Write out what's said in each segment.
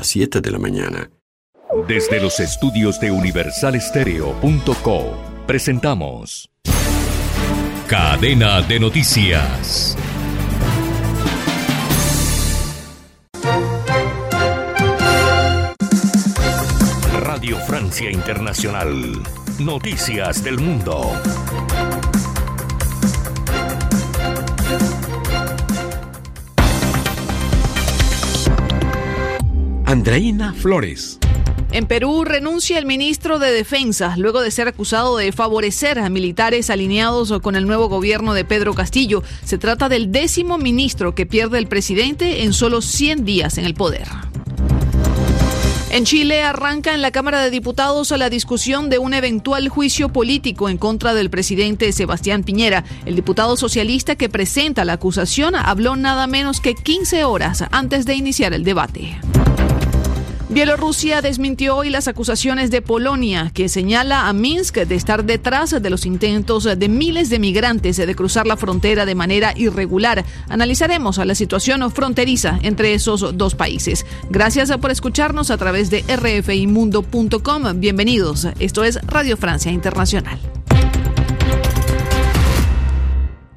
Las 7 de la mañana. Desde los estudios de universalestereo.co presentamos Cadena de Noticias. Radio Francia Internacional. Noticias del Mundo. Andreina Flores. En Perú renuncia el ministro de Defensa luego de ser acusado de favorecer a militares alineados con el nuevo gobierno de Pedro Castillo. Se trata del décimo ministro que pierde el presidente en solo 100 días en el poder. En Chile arranca en la Cámara de Diputados la discusión de un eventual juicio político en contra del presidente Sebastián Piñera. El diputado socialista que presenta la acusación habló nada menos que 15 horas antes de iniciar el debate. Bielorrusia desmintió hoy las acusaciones de Polonia, que señala a Minsk de estar detrás de los intentos de miles de migrantes de cruzar la frontera de manera irregular. Analizaremos la situación fronteriza entre esos dos países. Gracias por escucharnos a través de rfimundo.com. Bienvenidos. Esto es Radio Francia Internacional.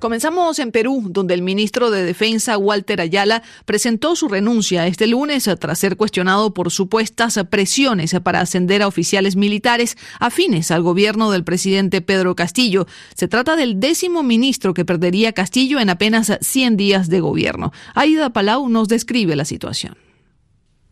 Comenzamos en Perú, donde el ministro de Defensa, Walter Ayala, presentó su renuncia este lunes tras ser cuestionado por supuestas presiones para ascender a oficiales militares afines al gobierno del presidente Pedro Castillo. Se trata del décimo ministro que perdería Castillo en apenas 100 días de gobierno. Aida Palau nos describe la situación.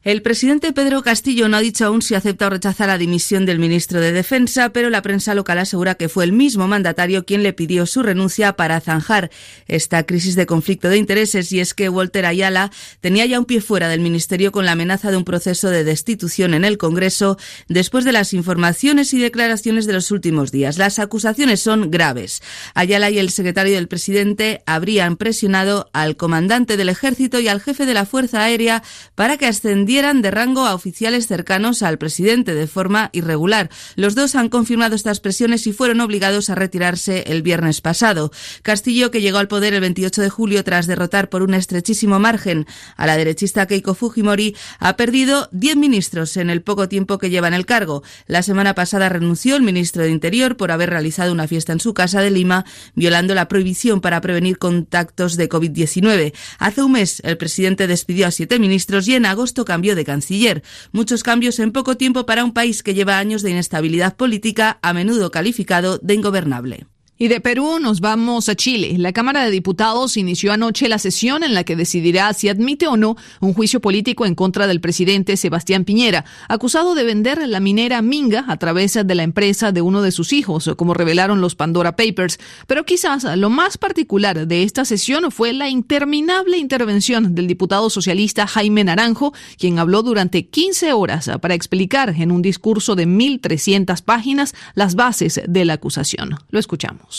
El presidente Pedro Castillo no ha dicho aún si acepta o rechaza la dimisión del ministro de Defensa, pero la prensa local asegura que fue el mismo mandatario quien le pidió su renuncia para zanjar esta crisis de conflicto de intereses y es que Walter Ayala tenía ya un pie fuera del ministerio con la amenaza de un proceso de destitución en el Congreso después de las informaciones y declaraciones de los últimos días. Las acusaciones son graves. Ayala y el secretario del presidente habrían presionado al comandante del ejército y al jefe de la Fuerza Aérea para que ascendieran dieran de rango a oficiales cercanos al presidente de forma irregular. Los dos han confirmado estas presiones y fueron obligados a retirarse el viernes pasado. Castillo, que llegó al poder el 28 de julio tras derrotar por un estrechísimo margen a la derechista Keiko Fujimori, ha perdido 10 ministros en el poco tiempo que lleva en el cargo. La semana pasada renunció el ministro de Interior por haber realizado una fiesta en su casa de Lima, violando la prohibición para prevenir contactos de COVID-19. Hace un mes, el presidente despidió a siete ministros y en agosto cambió de canciller. Muchos cambios en poco tiempo para un país que lleva años de inestabilidad política, a menudo calificado de ingobernable. Y de Perú nos vamos a Chile. La Cámara de Diputados inició anoche la sesión en la que decidirá si admite o no un juicio político en contra del presidente Sebastián Piñera, acusado de vender la minera Minga a través de la empresa de uno de sus hijos, como revelaron los Pandora Papers. Pero quizás lo más particular de esta sesión fue la interminable intervención del diputado socialista Jaime Naranjo, quien habló durante 15 horas para explicar en un discurso de 1.300 páginas las bases de la acusación. Lo escuchamos.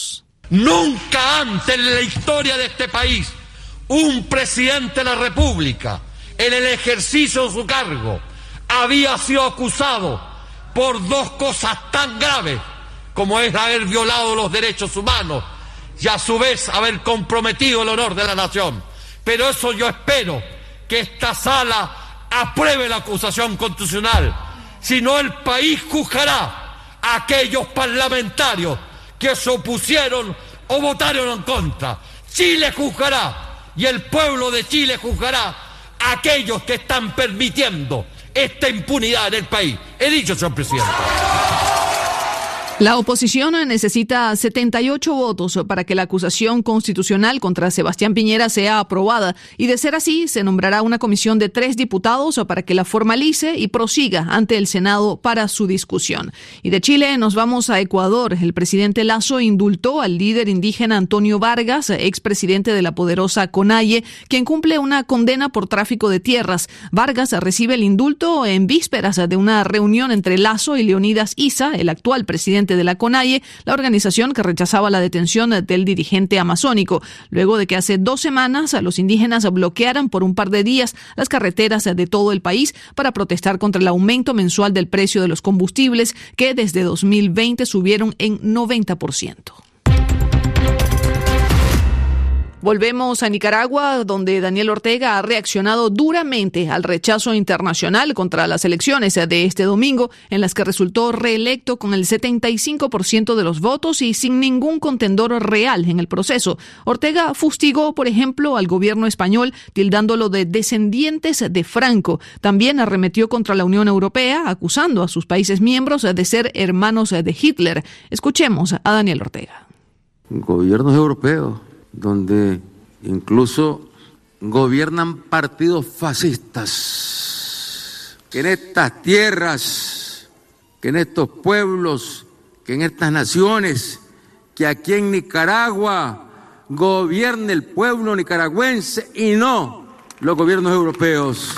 Nunca antes en la historia de este país un presidente de la República, en el ejercicio de su cargo, había sido acusado por dos cosas tan graves como es haber violado los derechos humanos y a su vez haber comprometido el honor de la nación. Pero eso yo espero que esta sala apruebe la acusación constitucional, si no el país juzgará a aquellos parlamentarios que se opusieron o votaron en contra. Chile juzgará y el pueblo de Chile juzgará a aquellos que están permitiendo esta impunidad en el país. He dicho, señor presidente. La oposición necesita 78 votos para que la acusación constitucional contra Sebastián Piñera sea aprobada y de ser así se nombrará una comisión de tres diputados para que la formalice y prosiga ante el Senado para su discusión. Y de Chile nos vamos a Ecuador. El presidente Lazo indultó al líder indígena Antonio Vargas, expresidente de la poderosa CONAIE, quien cumple una condena por tráfico de tierras. Vargas recibe el indulto en vísperas de una reunión entre Lazo y Leonidas Isa, el actual presidente de la CONAIE, la organización que rechazaba la detención del dirigente amazónico, luego de que hace dos semanas los indígenas bloquearan por un par de días las carreteras de todo el país para protestar contra el aumento mensual del precio de los combustibles que desde 2020 subieron en 90%. Volvemos a Nicaragua, donde Daniel Ortega ha reaccionado duramente al rechazo internacional contra las elecciones de este domingo, en las que resultó reelecto con el 75% de los votos y sin ningún contendor real en el proceso. Ortega fustigó, por ejemplo, al gobierno español, tildándolo de descendientes de Franco. También arremetió contra la Unión Europea, acusando a sus países miembros de ser hermanos de Hitler. Escuchemos a Daniel Ortega. Gobiernos europeos donde incluso gobiernan partidos fascistas, que en estas tierras, que en estos pueblos, que en estas naciones, que aquí en Nicaragua gobierne el pueblo nicaragüense y no los gobiernos europeos.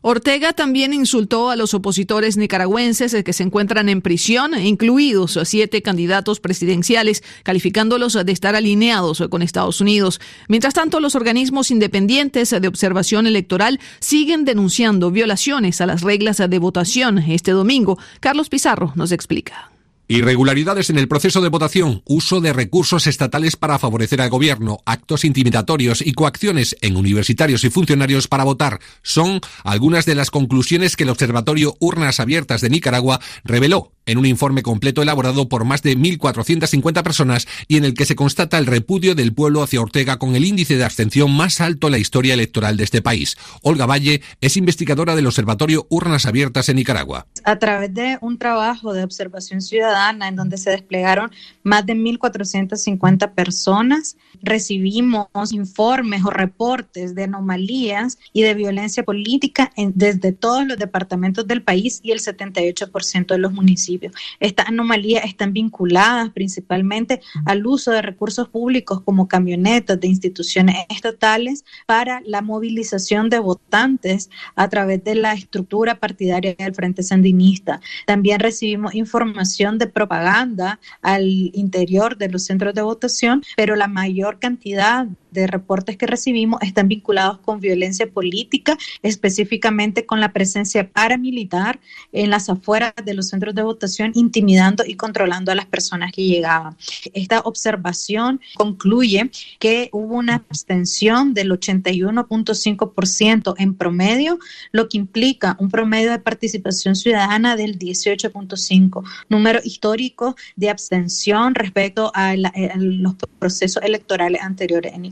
Ortega también insultó a los opositores nicaragüenses que se encuentran en prisión, incluidos siete candidatos presidenciales, calificándolos de estar alineados con Estados Unidos. Mientras tanto, los organismos independientes de observación electoral siguen denunciando violaciones a las reglas de votación. Este domingo, Carlos Pizarro nos explica. Irregularidades en el proceso de votación, uso de recursos estatales para favorecer al gobierno, actos intimidatorios y coacciones en universitarios y funcionarios para votar son algunas de las conclusiones que el Observatorio Urnas Abiertas de Nicaragua reveló en un informe completo elaborado por más de 1.450 personas y en el que se constata el repudio del pueblo hacia Ortega con el índice de abstención más alto en la historia electoral de este país. Olga Valle es investigadora del Observatorio Urnas Abiertas en Nicaragua. A través de un trabajo de observación ciudadana en donde se desplegaron más de 1.450 personas, recibimos informes o reportes de anomalías y de violencia política desde todos los departamentos del país y el 78% de los municipios. Estas anomalías están vinculadas principalmente al uso de recursos públicos como camionetas de instituciones estatales para la movilización de votantes a través de la estructura partidaria del Frente Sandinista. También recibimos información de propaganda al interior de los centros de votación, pero la mayor cantidad de reportes que recibimos están vinculados con violencia política, específicamente con la presencia paramilitar en las afueras de los centros de votación, intimidando y controlando a las personas que llegaban. Esta observación concluye que hubo una abstención del 81.5% en promedio, lo que implica un promedio de participación ciudadana del 18.5%, número histórico de abstención respecto a, los procesos electorales anteriores en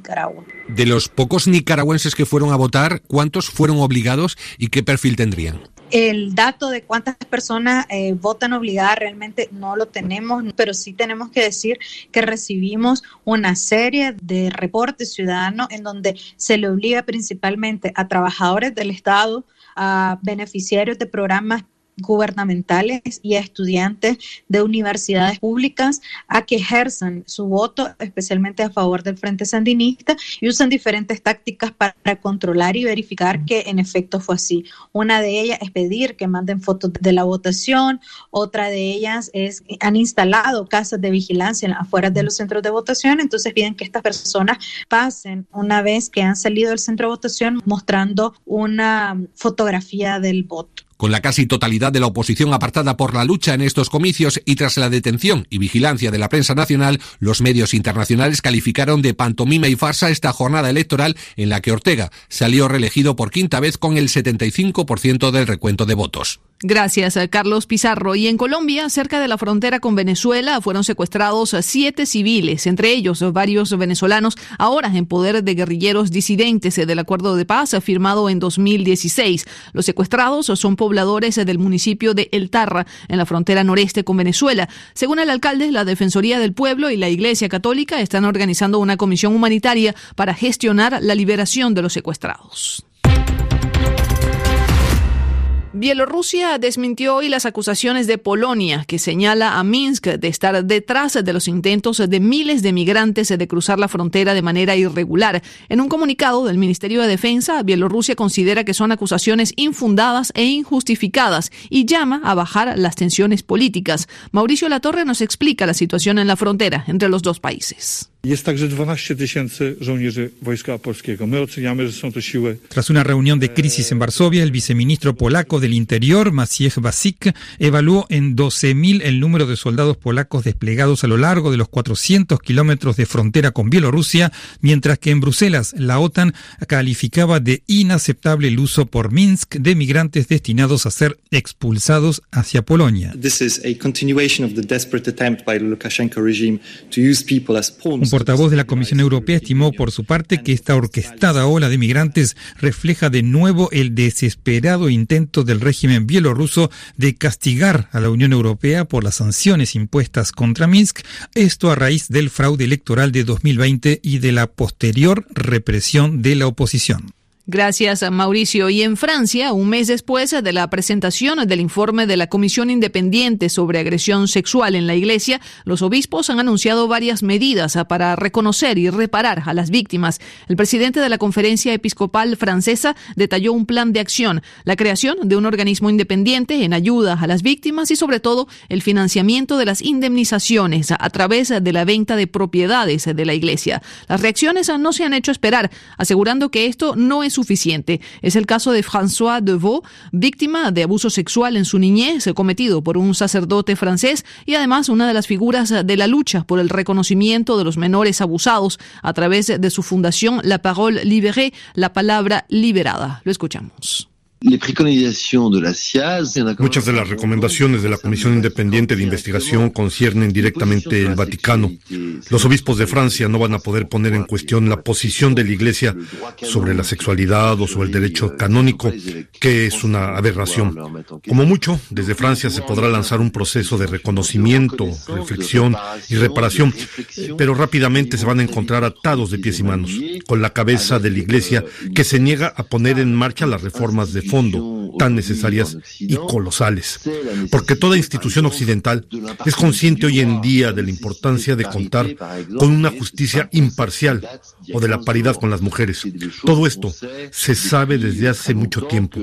de los pocos nicaragüenses que fueron a votar, ¿cuántos fueron obligados y qué perfil tendrían? El dato de cuántas personas eh, votan obligadas realmente no lo tenemos, pero sí tenemos que decir que recibimos una serie de reportes ciudadanos en donde se le obliga principalmente a trabajadores del Estado, a beneficiarios de programas gubernamentales y a estudiantes de universidades públicas a que ejerzan su voto, especialmente a favor del Frente Sandinista, y usan diferentes tácticas para controlar y verificar que en efecto fue así. Una de ellas es pedir que manden fotos de la votación, otra de ellas es han instalado casas de vigilancia afuera de los centros de votación, entonces piden que estas personas pasen una vez que han salido del centro de votación mostrando una fotografía del voto. Con la casi totalidad de la oposición apartada por la lucha en estos comicios y tras la detención y vigilancia de la prensa nacional, los medios internacionales calificaron de pantomima y farsa esta jornada electoral en la que Ortega salió reelegido por quinta vez con el 75% del recuento de votos. Gracias, eh, Carlos Pizarro. Y en Colombia, cerca de la frontera con Venezuela, fueron secuestrados siete civiles, entre ellos varios venezolanos, ahora en poder de guerrilleros disidentes del acuerdo de paz firmado en 2016. Los secuestrados son pobladores del municipio de El Tarra, en la frontera noreste con Venezuela. Según el alcalde, la Defensoría del Pueblo y la Iglesia Católica están organizando una comisión humanitaria para gestionar la liberación de los secuestrados. Bielorrusia desmintió hoy las acusaciones de Polonia, que señala a Minsk de estar detrás de los intentos de miles de migrantes de cruzar la frontera de manera irregular. En un comunicado del Ministerio de Defensa, Bielorrusia considera que son acusaciones infundadas e injustificadas y llama a bajar las tensiones políticas. Mauricio Latorre nos explica la situación en la frontera entre los dos países. Tras una reunión de crisis en Varsovia, el viceministro polaco del Interior, Maciej Basik, evaluó en 12.000 el número de soldados polacos desplegados a lo largo de los 400 kilómetros de frontera con Bielorrusia, mientras que en Bruselas la OTAN calificaba de inaceptable el uso por Minsk de migrantes destinados a ser expulsados hacia Polonia. Un portavoz de la Comisión Europea estimó por su parte que esta orquestada ola de migrantes refleja de nuevo el desesperado intento del régimen bielorruso de castigar a la Unión Europea por las sanciones impuestas contra Minsk, esto a raíz del fraude electoral de 2020 y de la posterior represión de la oposición. Gracias, Mauricio. Y en Francia, un mes después de la presentación del informe de la Comisión Independiente sobre Agresión Sexual en la Iglesia, los obispos han anunciado varias medidas para reconocer y reparar a las víctimas. El presidente de la Conferencia Episcopal Francesa detalló un plan de acción, la creación de un organismo independiente en ayuda a las víctimas y, sobre todo, el financiamiento de las indemnizaciones a través de la venta de propiedades de la Iglesia. Las reacciones no se han hecho esperar, asegurando que esto no es Es el caso de François Devaux, víctima de abuso sexual en su niñez cometido por un sacerdote francés y además una de las figuras de la lucha por el reconocimiento de los menores abusados a través de su fundación La Parole Libérée, la palabra liberada. Lo escuchamos. Muchas de las recomendaciones de la Comisión Independiente de Investigación conciernen directamente el Vaticano. Los obispos de Francia no van a poder poner en cuestión la posición de la Iglesia sobre la sexualidad o sobre el derecho canónico, que es una aberración. Como mucho, desde Francia se podrá lanzar un proceso de reconocimiento, reflexión y reparación, pero rápidamente se van a encontrar atados de pies y manos, con la cabeza de la Iglesia que se niega a poner en marcha las reformas de fondo tan necesarias y colosales, porque toda institución occidental es consciente hoy en día de la importancia de contar con una justicia imparcial o de la paridad con las mujeres. Todo esto se sabe desde hace mucho tiempo,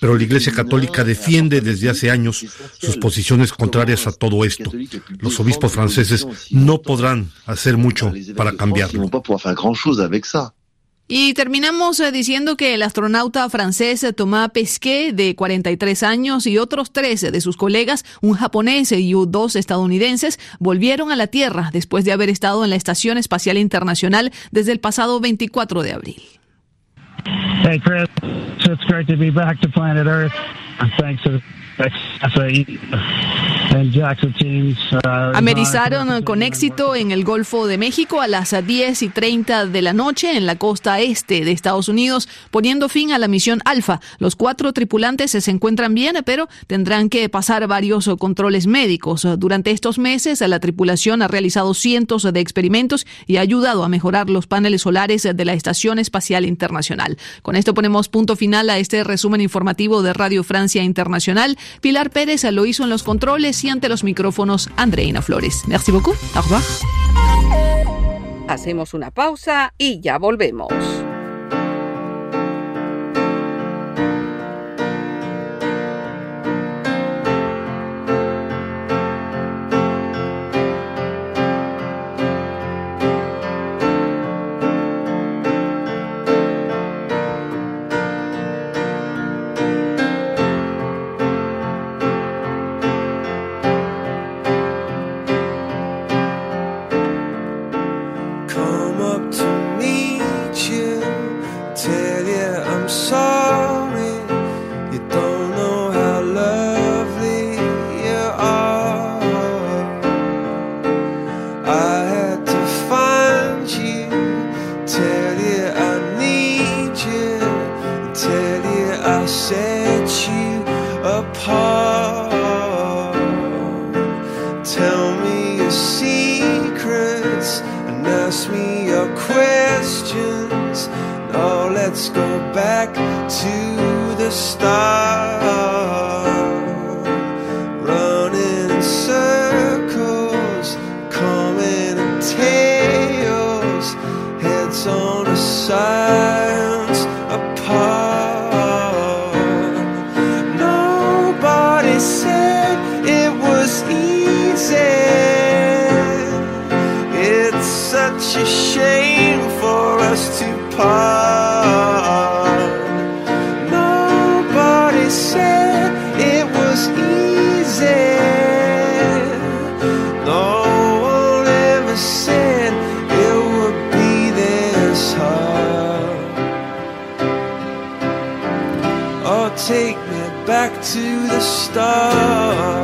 pero la Iglesia Católica defiende desde hace años sus posiciones contrarias a todo esto. Los obispos franceses no podrán hacer mucho para cambiarlo. Y terminamos eh, diciendo que el astronauta francés eh, Thomas Pesquet, de 43 años, y otros tres de sus colegas, un japonés y dos estadounidenses, volvieron a la Tierra después de haber estado en la Estación Espacial Internacional desde el pasado 24 de abril. Hey Chris, it's great to be back to planet Earth. Thanks to Amerizaron con éxito en el Golfo de México a las 10 y 30 de la noche en la costa este de Estados Unidos, poniendo fin a la misión Alfa. Los cuatro tripulantes se encuentran bien, pero tendrán que pasar varios controles médicos. Durante estos meses, la tripulación ha realizado cientos de experimentos y ha ayudado a mejorar los paneles solares de la Estación Espacial Internacional. Con esto ponemos punto final a este resumen informativo de Radio Francia Internacional. Pilar Pérez lo hizo en los controles y ante los micrófonos Andreina Flores. Merci beaucoup. Au revoir. Hacemos una pausa y ya volvemos. stop. The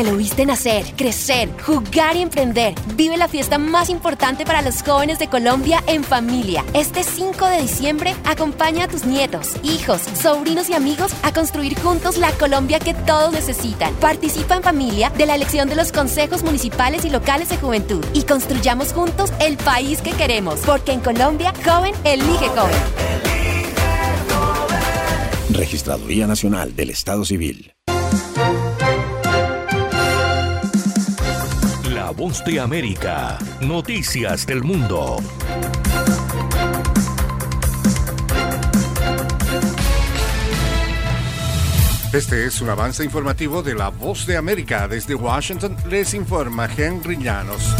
que lo viste nacer, crecer, jugar y emprender. Vive la fiesta más importante para los jóvenes de Colombia en familia. Este 5 de diciembre, acompaña a tus nietos, hijos, sobrinos y amigos a construir juntos la Colombia que todos necesitan. Participa en familia de la elección de los consejos municipales y locales de juventud y construyamos juntos el país que queremos. Porque en Colombia, joven elige joven. Registraduría Nacional del Estado Civil. Voz de América. Noticias del mundo. Este es un avance informativo de La Voz de América. Desde Washington les informa Henry Llanos.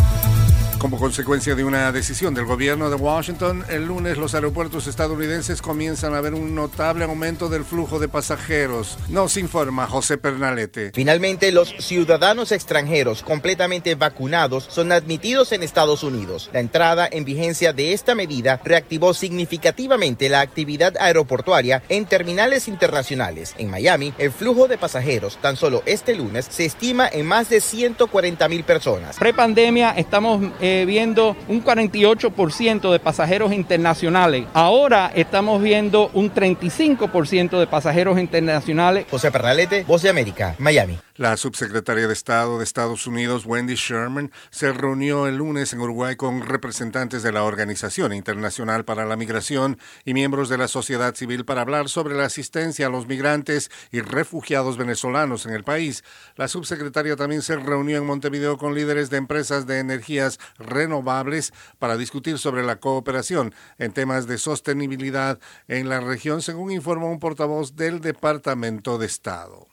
Como consecuencia de una decisión del gobierno de Washington, el lunes los aeropuertos estadounidenses comienzan a ver un notable aumento del flujo de pasajeros. Nos informa José Pernalete. Finalmente, los ciudadanos extranjeros completamente vacunados son admitidos en Estados Unidos. La entrada en vigencia de esta medida reactivó significativamente la actividad aeroportuaria en terminales internacionales. En Miami, el flujo de pasajeros tan solo este lunes se estima en más de 140 mil personas. Prepandemia estamos eh, eh, viendo un 48% de pasajeros internacionales. Ahora estamos viendo un 35% de pasajeros internacionales. José Pernalete, Voz de América, Miami. La subsecretaria de Estado de Estados Unidos, Wendy Sherman, se reunió el lunes en Uruguay con representantes de la Organización Internacional para la Migración y miembros de la sociedad civil para hablar sobre la asistencia a los migrantes y refugiados venezolanos en el país. La subsecretaria también se reunió en Montevideo con líderes de empresas de energías renovables para discutir sobre la cooperación en temas de sostenibilidad en la región, según informó un portavoz del Departamento de Estado.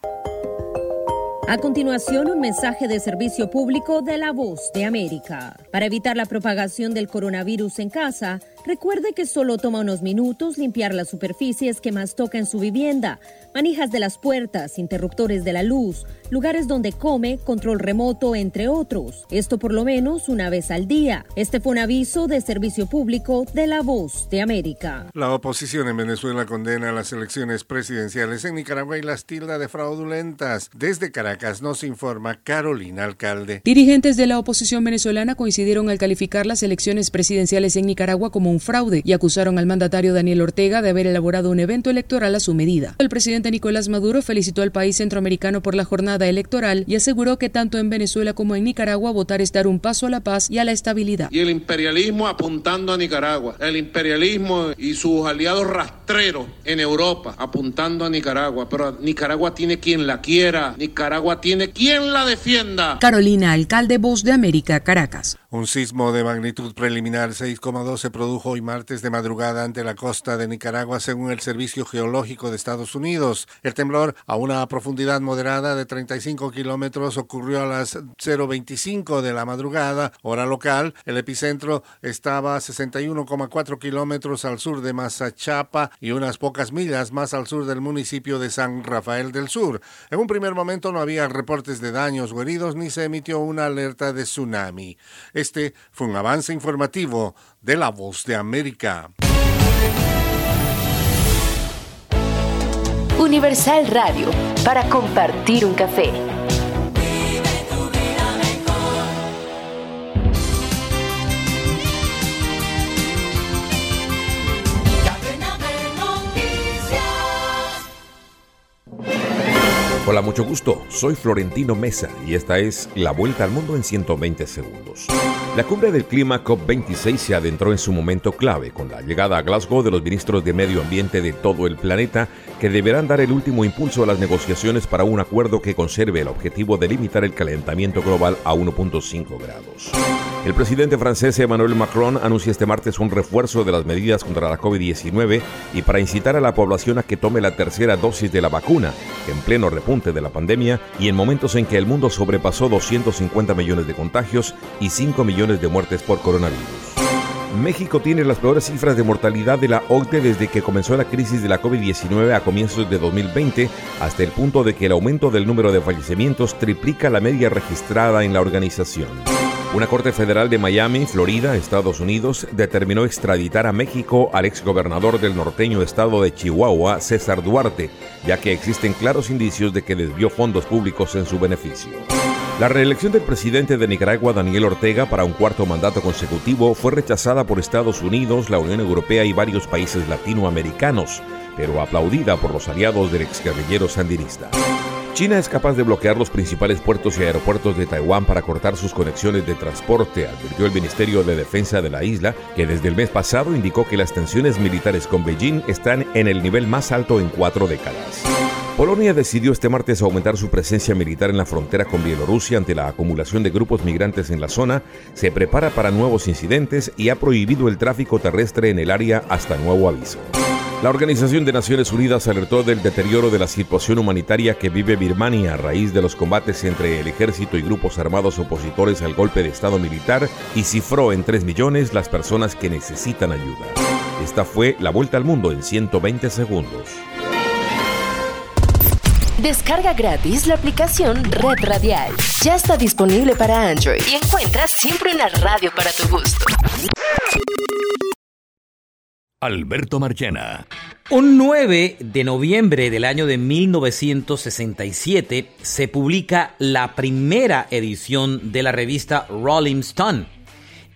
A continuación, un mensaje de servicio público de la voz de América. Para evitar la propagación del coronavirus en casa, recuerde que solo toma unos minutos limpiar las superficies que más toca en su vivienda, manijas de las puertas, interruptores de la luz, lugares donde come, control remoto, entre otros. Esto por lo menos una vez al día. Este fue un aviso de servicio público de la voz de América. La oposición en Venezuela condena las elecciones presidenciales en Nicaragua y las tilda de fraudulentas. Desde Caracas nos informa Carolina Alcalde. Dirigentes de la oposición venezolana coincidieron al calificar las elecciones presidenciales en Nicaragua como un fraude y acusaron al mandatario Daniel Ortega de haber elaborado un evento electoral a su medida. El presidente Nicolás Maduro felicitó al país centroamericano por la jornada electoral y aseguró que tanto en Venezuela como en Nicaragua votar es dar un paso a la paz y a la estabilidad. Y el imperialismo apuntando a Nicaragua, el imperialismo y sus aliados rastreros en Europa apuntando a Nicaragua, pero Nicaragua tiene quien la quiera, Nicaragua tiene quien la defienda. Carolina Alcalde, Voz de América, Caracas. Un sismo de magnitud preliminar 6,2 se produjo hoy martes de madrugada ante la costa de Nicaragua según el Servicio Geológico de Estados Unidos. El temblor a una profundidad moderada de 35 kilómetros ocurrió a las 0.25 de la madrugada, hora local. El epicentro estaba a 61,4 kilómetros al sur de Mazachapa y unas pocas millas más al sur del municipio de San Rafael del Sur. En un primer momento no había reportes de daños o heridos ni se emitió una alerta de tsunami. Este fue un avance informativo de La Voz de América. Universal Radio, para compartir un café. Hola, mucho gusto. Soy Florentino Mesa y esta es La Vuelta al Mundo en 120 segundos. La cumbre del clima COP26 se adentró en su momento clave con la llegada a Glasgow de los ministros de medio ambiente de todo el planeta que deberán dar el último impulso a las negociaciones para un acuerdo que conserve el objetivo de limitar el calentamiento global a 1.5 grados. El presidente francés Emmanuel Macron anuncia este martes un refuerzo de las medidas contra la COVID-19 y para incitar a la población a que tome la tercera dosis de la vacuna, en pleno repunte de la pandemia y en momentos en que el mundo sobrepasó 250 millones de contagios y 5 millones de muertes por coronavirus. México tiene las peores cifras de mortalidad de la OCDE desde que comenzó la crisis de la COVID-19 a comienzos de 2020, hasta el punto de que el aumento del número de fallecimientos triplica la media registrada en la organización. Una corte federal de Miami, Florida, Estados Unidos, determinó extraditar a México al exgobernador del norteño estado de Chihuahua, César Duarte, ya que existen claros indicios de que desvió fondos públicos en su beneficio. La reelección del presidente de Nicaragua, Daniel Ortega, para un cuarto mandato consecutivo fue rechazada por Estados Unidos, la Unión Europea y varios países latinoamericanos, pero aplaudida por los aliados del exguerrillero sandinista. China es capaz de bloquear los principales puertos y aeropuertos de Taiwán para cortar sus conexiones de transporte, advirtió el Ministerio de Defensa de la isla, que desde el mes pasado indicó que las tensiones militares con Beijing están en el nivel más alto en cuatro décadas. Polonia decidió este martes aumentar su presencia militar en la frontera con Bielorrusia ante la acumulación de grupos migrantes en la zona, se prepara para nuevos incidentes y ha prohibido el tráfico terrestre en el área hasta nuevo aviso. La Organización de Naciones Unidas alertó del deterioro de la situación humanitaria que vive Birmania a raíz de los combates entre el ejército y grupos armados opositores al golpe de Estado militar y cifró en 3 millones las personas que necesitan ayuda. Esta fue la vuelta al mundo en 120 segundos. Descarga gratis la aplicación Red Radial. Ya está disponible para Android y encuentras siempre una radio para tu gusto. Alberto Marchena. Un 9 de noviembre del año de 1967 se publica la primera edición de la revista Rolling Stone.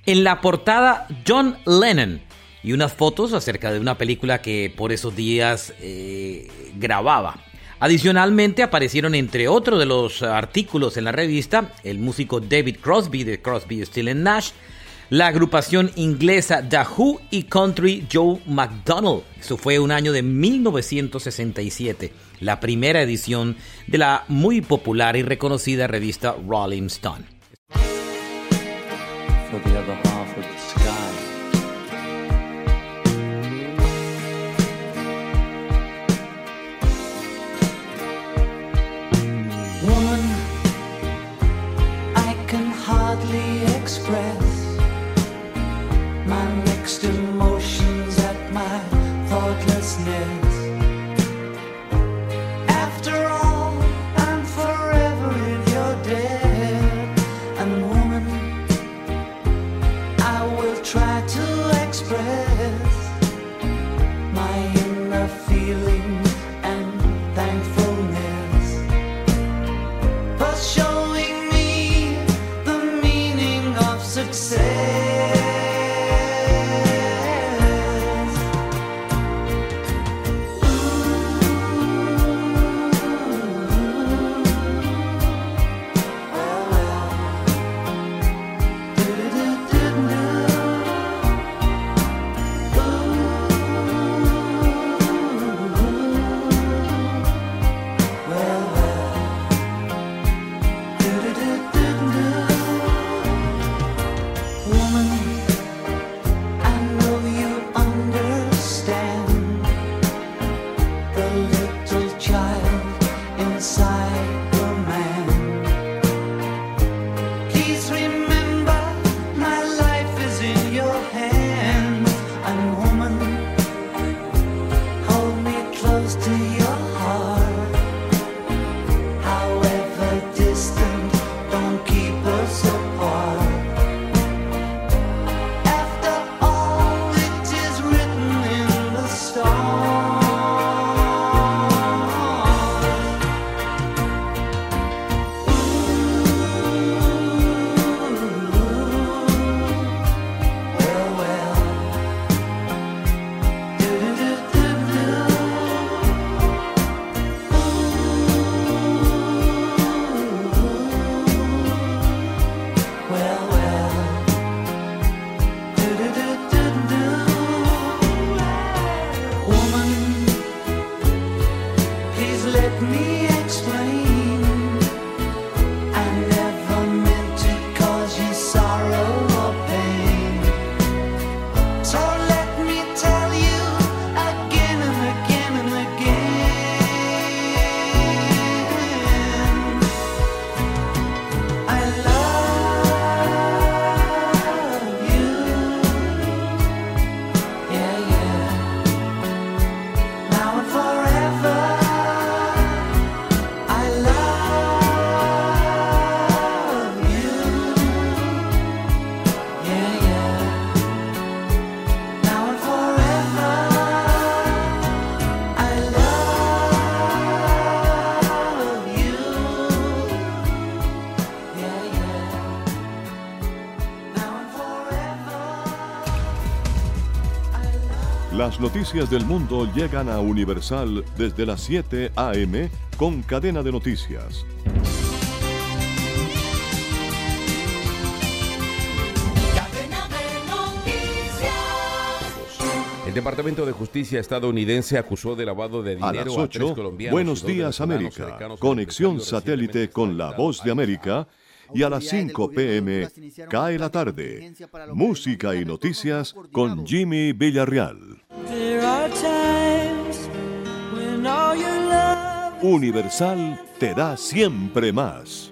En la portada, John Lennon y unas fotos acerca de una película que por esos días eh, grababa. Adicionalmente aparecieron entre otros de los artículos en la revista el músico David Crosby de Crosby, Still Nash, la agrupación inglesa The Who y Country Joe McDonald. Eso fue un año de 1967, la primera edición de la muy popular y reconocida revista Rolling Stone. Noticias del mundo llegan a Universal desde las 7 a.m. con cadena de noticias. El Departamento de Justicia estadounidense acusó de lavado de A dinero las a, tres 8, colombianos. Buenos días América, conexión satélite con la voz de América y a las 5 pm cae la tarde. Música y noticias con Jimmy Villarreal. Universal te da siempre más.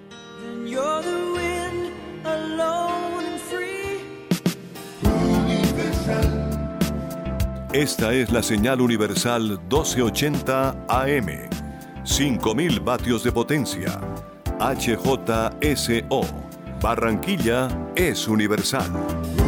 Esta es la señal universal 1280 AM. 5000 vatios de potencia. HJSO. Barranquilla es universal.